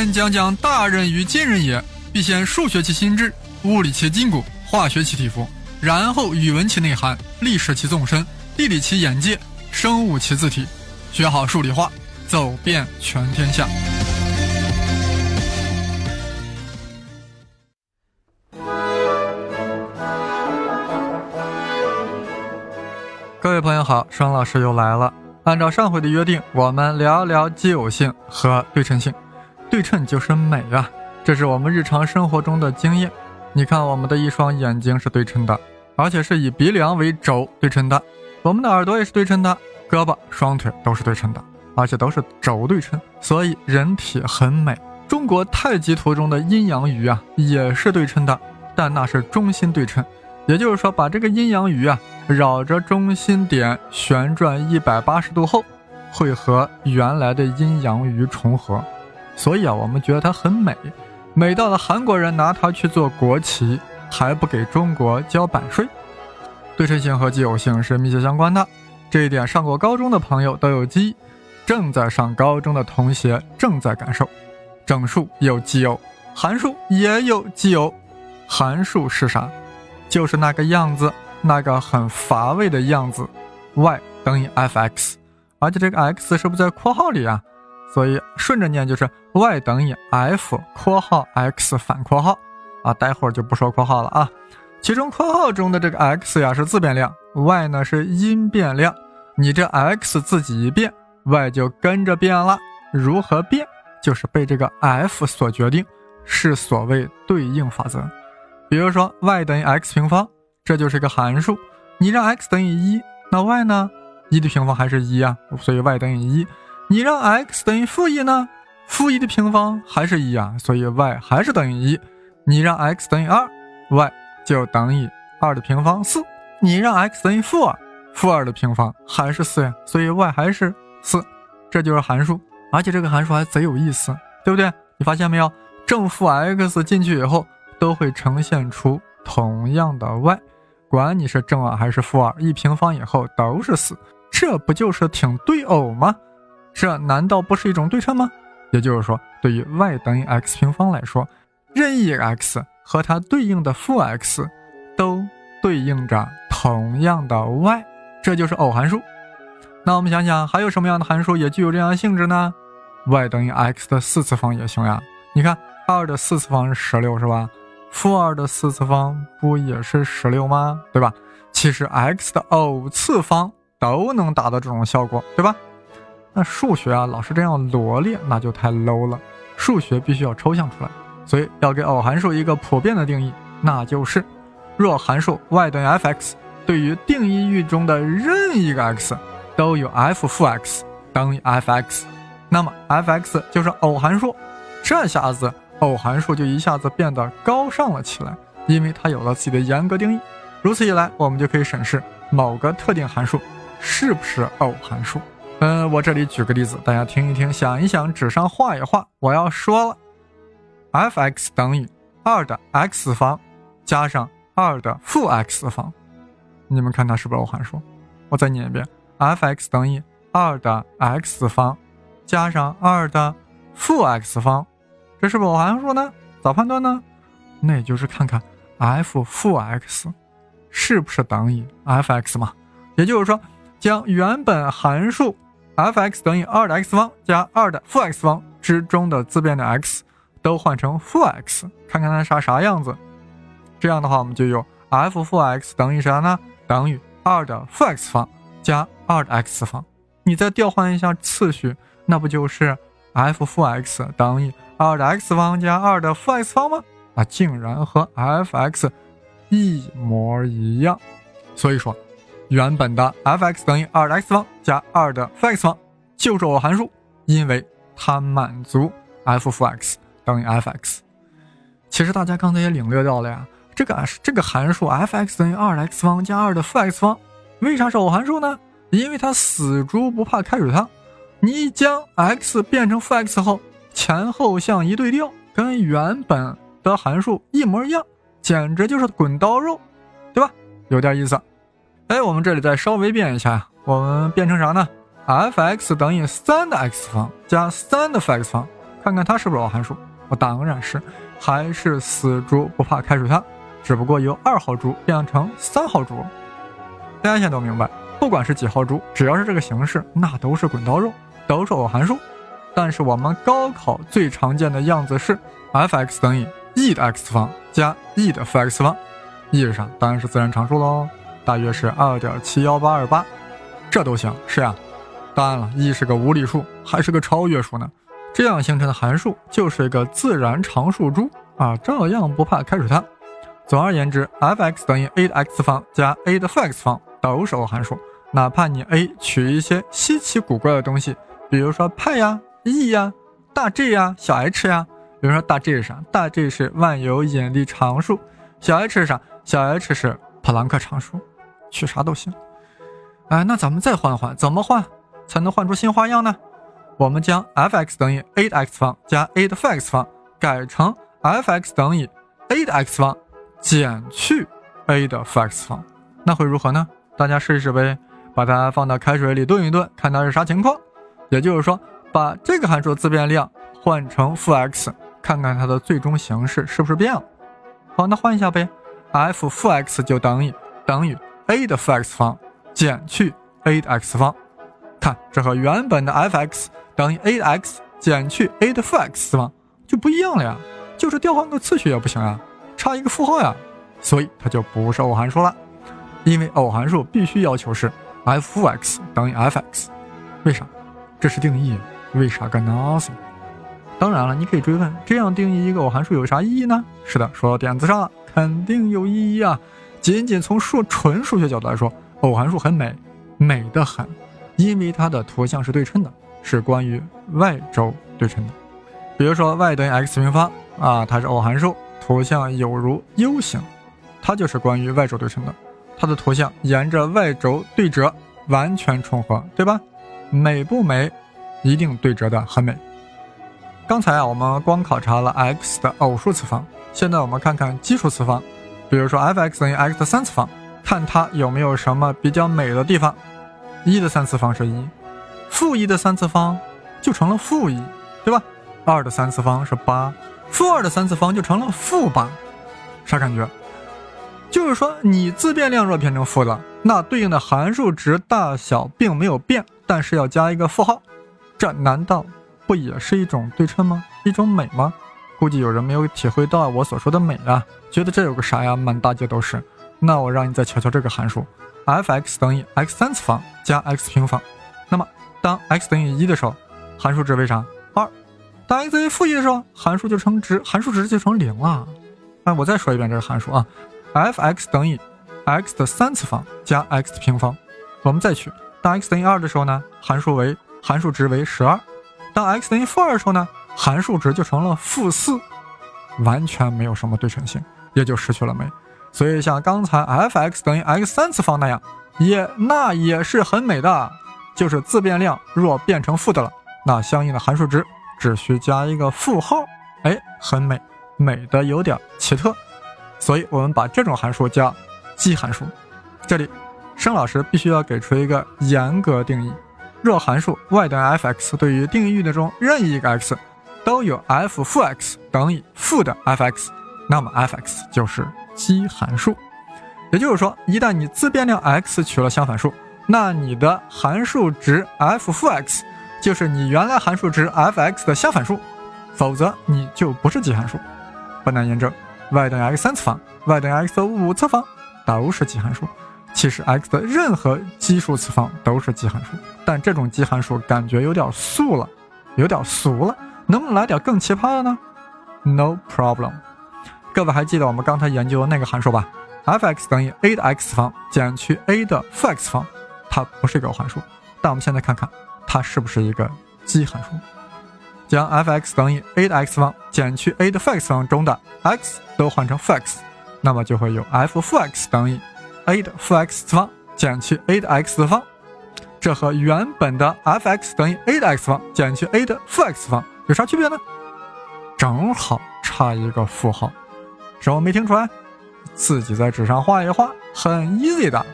先讲讲大人与近人也，必先数学其心智，物理其筋骨，化学其体肤，然后语文其内涵，历史其纵深，地理其眼界，生物其字体，学好数理化，走遍全天下。各位朋友好，双老师又来了。按照上回的约定，我们聊聊奇偶性和对称性。对称就是美啊，这是我们日常生活中的经验。你看，我们的一双眼睛是对称的，而且是以鼻梁为轴对称的；我们的耳朵也是对称的，胳膊、双腿都是对称的，而且都是轴对称，所以人体很美。中国太极图中的阴阳鱼啊，也是对称的，但那是中心对称，也就是说，把这个阴阳鱼啊。绕着中心点旋转一百八十度后，会和原来的阴阳鱼重合，所以啊，我们觉得它很美，美到了韩国人拿它去做国旗，还不给中国交版税。对称性和奇偶性是密切相关的，这一点上过高中的朋友都有记忆，正在上高中的同学正在感受。整数有奇偶，函数也有奇偶。函数是啥？就是那个样子。那个很乏味的样子，y 等于 f(x)，而且这个 x 是不是在括号里啊？所以顺着念就是 y 等于 f 括号 x 反括号啊，待会儿就不说括号了啊。其中括号中的这个 x 呀是自变量，y 呢是因变量，你这 x 自己一变，y 就跟着变了。如何变？就是被这个 f 所决定，是所谓对应法则。比如说 y 等于 x 平方。这就是个函数，你让 x 等于一，那 y 呢？一的平方还是一啊，所以 y 等于一。你让 x 等于负一呢？负一的平方还是一啊，所以 y 还是等于一。你让 x 等于二，y 就等于二的平方四。你让 x 等于负二，负二的平方还是四呀，所以 y 还是四。这就是函数，而且这个函数还贼有意思，对不对？你发现没有？正负 x 进去以后，都会呈现出同样的 y。管你是正二还是负二，一平方以后都是四，这不就是挺对偶吗？这难道不是一种对称吗？也就是说，对于 y 等于 x 平方来说，任意 x 和它对应的负 x 都对应着同样的 y，这就是偶函数。那我们想想，还有什么样的函数也具有这样的性质呢？y 等于 x 的四次方也行呀。你看，二的四次方是十六，是吧？负二的四次方不也是十六吗？对吧？其实 x 的偶次方都能达到这种效果，对吧？那数学啊，老是这样罗列，那就太 low 了。数学必须要抽象出来，所以要给偶函数一个普遍的定义，那就是：若函数 y 等于 f(x)，对于定义域中的任意一个 x 都有 f 负 x 等于 f(x)，那么 f(x) 就是偶函数。这下子。偶函数就一下子变得高尚了起来，因为它有了自己的严格定义。如此一来，我们就可以审视某个特定函数是不是偶函数。嗯，我这里举个例子，大家听一听，想一想，纸上画一画。我要说了，f(x) 等于二的 x 方加上二的负 x 方，你们看它是不是偶函数？我再念一遍，f(x) 等于二的 x 方加上二的负 x 方。这是不是偶函数呢？咋判断呢？那也就是看看 f 负 x 是不是等于 f(x) 嘛。也就是说，将原本函数 f(x) 等于二的 x 方加二的负 x 方之中的自变量 x 都换成负 x，看看它啥啥样子。这样的话，我们就有 f 负 x 等于啥呢？等于二的负 x 方加二的 x 方。你再调换一下次序，那不就是 f 负 x 等于？二的 x 方加二的负 x 方吗？啊，竟然和 f(x) 一模一样。所以说，原本的 f(x) 等于二的 x 方加二的负 x 方就是偶函数，因为它满足 f 负 x 等于 f(x)。其实大家刚才也领略到了呀，这个这个函数 f(x) 等于二的 x 方加二的负 x 方，为啥是偶函数呢？因为它死猪不怕开水烫，你将 x 变成负 x 后。前后项一对调，跟原本的函数一模一样，简直就是滚刀肉，对吧？有点意思。哎，我们这里再稍微变一下，我们变成啥呢？f(x) 等于三的 x 方加三的负 x 方，看看它是不是偶函数。我当然是，还是死猪不怕开水烫，只不过由二号猪变成三号猪。大家现在都明白，不管是几号猪，只要是这个形式，那都是滚刀肉，都是偶函数。但是我们高考最常见的样子是 f(x) 等于 e 的 x 方加 e 的负 x 方，e 是啥？当然是自然常数喽，大约是二点七幺八二八，这都行，是呀。当然了，e 是个无理数，还是个超越数呢。这样形成的函数就是一个自然常数猪啊，照样不怕开水烫。总而言之，f(x) 等于 a 的 x 方加 a 的负 x 方都是偶函数，哪怕你 a 取一些稀奇古怪的东西，比如说派呀、e 呀、大 G 呀、小 h 呀。比如说大 G 是啥？大 G 是万有引力常数。小 h 是啥？小 h 是普朗克常数。取啥都行。哎，那咱们再换换，怎么换才能换出新花样呢？我们将 f(x) 等于 a 的 x 方加 a 的负 x 方改成 f(x) 等于 a 的 x 方减去 a 的负 x 方，那会如何呢？大家试一试呗，把它放到开水里炖一炖，看它是啥情况。也就是说，把这个函数自变量换成负 x，看看它的最终形式是不是变了。好，那换一下呗，f 负 x 就等于等于 a 的负 x 方减去 a 的 x 方。看，这和原本的 f(x) 等于 a 的 x 减去 a 的负 x 方？就不一样了呀，就是调换个次序也不行啊，差一个负号呀，所以它就不是偶函数了。因为偶函数必须要求是 f 负 x 等于 f(x)，为啥？这是定义，为啥个 nothing？当然了，你可以追问，这样定义一个偶函数有啥意义呢？是的，说到点子上了，肯定有意义啊。仅仅从数纯数学角度来说，偶函数很美，美得很。因为它的图像是对称的，是关于 y 轴对称的。比如说 y 等于 x 平方啊，它是偶函数，图像有如 U 型，它就是关于 y 轴对称的。它的图像沿着 y 轴对折，完全重合，对吧？美不美？一定对折的很美。刚才啊，我们光考察了 x 的偶数次方，现在我们看看奇数次方。比如说 f(x) 等于 x 的三次方，看它有没有什么比较美的地方。一的三次方是一，负一的三次方就成了负一，对吧？二的三次方是八，负二的三次方就成了负八，啥感觉？就是说你自变量若变成负了，那对应的函数值大小并没有变，但是要加一个负号，这难道不也是一种对称吗？一种美吗？估计有人没有体会到我所说的美啊，觉得这有个啥呀？满大街都是。那我让你再瞧瞧这个函数。f(x) 等于 x 三次方加 x 平方，那么当 x 等于一的时候，函数值为啥？二。当 x 等于负一的时候，函数就成值，函数值就成零了。哎，我再说一遍这个函数啊，f(x) 等于 x 的三次方加 x 的平方。我们再取，当 x 等于二的时候呢，函数为函数值为十二。当 x 等于负二的时候呢，函数值就成了负四，完全没有什么对称性，也就失去了美。所以像刚才 f(x) 等于 x 三次方那样，也那也是很美的。就是自变量若变成负的了，那相应的函数值只需加一个负号，哎，很美，美的有点奇特。所以我们把这种函数叫奇函数。这里，申老师必须要给出一个严格定义：若函数 y 等于 f(x) 对于定义域的中任意一个 x 都有 f 负 x 等于负的 f(x)，那么 f(x) 就是。奇函数，也就是说，一旦你自变量 x 取了相反数，那你的函数值 f 负 x 就是你原来函数值 f(x) 的相反数，否则你就不是奇函数。不难验证，y 等于 x 三次方，y 等于 x 的五次方都是奇函数。其实 x 的任何奇数次方都是奇函数，但这种奇函数感觉有点素了，有点俗了，能不能来点更奇葩的呢？No problem。各位还记得我们刚才研究的那个函数吧？f(x) 等于 a 的 x 方减去 a 的负 x 方，它不是一个偶函数。但我们现在看看，它是不是一个奇函数？将 f(x) 等于 a 的 x 方减去 a 的负 x 方中的 x 都换成负 x，那么就会有 f 负 x 等于 a 的负 x 次方减去 a 的 x 次方。这和原本的 f(x) 等于 a 的 x 方减去 a 的负 x 方有啥区别呢？正好差一个负号。什么没听出来？自己在纸上画一画，很 easy 的。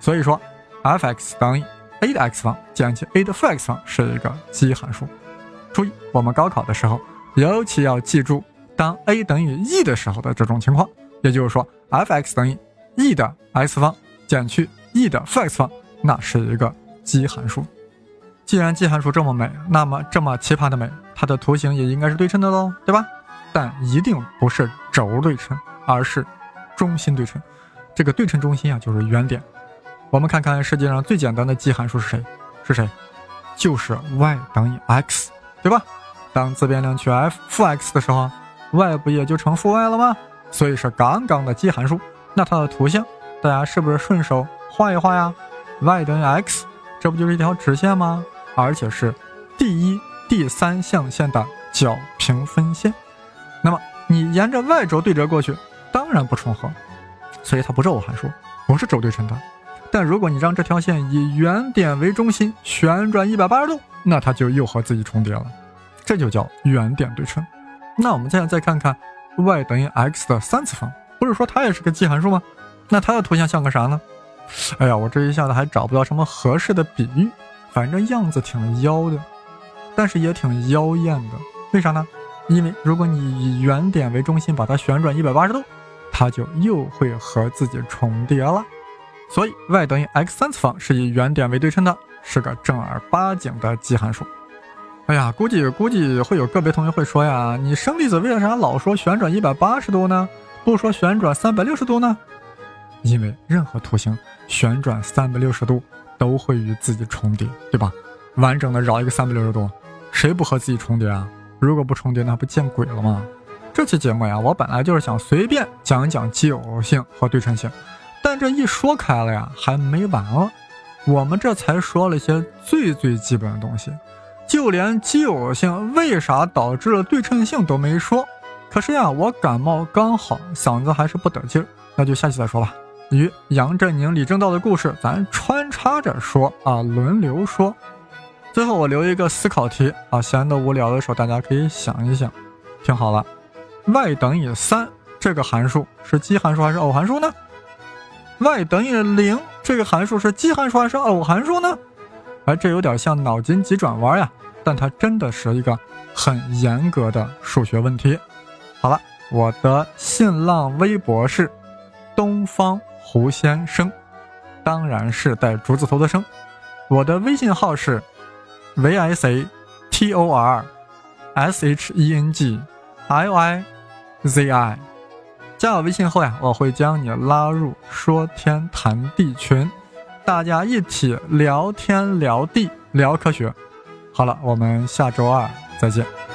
所以说，f(x) 等于 a 的 x 方减去 a 的负 x 方是一个奇函数。注意，我们高考的时候尤其要记住当 a 等于 e 的时候的这种情况，也就是说 f(x) 等于 e 的 x 方减去 e 的负 x 方，那是一个奇函数。既然奇函数这么美，那么这么奇葩的美，它的图形也应该是对称的喽，对吧？但一定不是轴对称，而是中心对称。这个对称中心啊，就是原点。我们看看世界上最简单的奇函数是谁？是谁？就是 y 等于 x，对吧？当自变量取 f 负 x 的时候，y 不也就成负 y 了吗？所以是杠杠的奇函数。那它的图像，大家是不是顺手画一画呀？y 等于 x，这不就是一条直线吗？而且是第一、第三象限的角平分线。那么你沿着 y 轴对折过去，当然不重合，所以它不是偶函数，不是轴对称的。但如果你让这条线以原点为中心旋转一百八十度，那它就又和自己重叠了，这就叫原点对称。那我们现在再看看 y 等于 x 的三次方，不是说它也是个奇函数吗？那它的图像像个啥呢？哎呀，我这一下子还找不到什么合适的比喻。反正样子挺妖的，但是也挺妖艳的。为啥呢？因为如果你以原点为中心把它旋转一百八十度，它就又会和自己重叠了。所以 y 等于 x 三次方是以原点为对称的，是个正儿八经的奇函数。哎呀，估计估计会有个别同学会说呀，你生粒子为啥老说旋转一百八十度呢？不说旋转三百六十度呢？因为任何图形旋转三百六十度。都会与自己重叠，对吧？完整的绕一个三百六十度，谁不和自己重叠啊？如果不重叠，那不见鬼了吗？这期节目呀，我本来就是想随便讲一讲奇偶性和对称性，但这一说开了呀，还没完了。我们这才说了些最最基本的东西，就连奇偶性为啥导致了对称性都没说。可是呀，我感冒刚好，嗓子还是不得劲儿，那就下期再说吧。与杨振宁、李政道的故事，咱穿插着说啊，轮流说。最后我留一个思考题啊，闲得无聊的时候，大家可以想一想。听好了，y 等于三这个函数是奇函数还是偶函数呢？y 等于零这个函数是奇函数还是偶函数呢？哎，这有点像脑筋急转弯呀，但它真的是一个很严格的数学问题。好了，我的新浪微博是东方。胡先生，当然是带竹字头的生。我的微信号是 v i c t o r s h e n g l i z i，。加我微信后呀，我会将你拉入说天谈地群，大家一起聊天聊地聊科学。好了，我们下周二再见。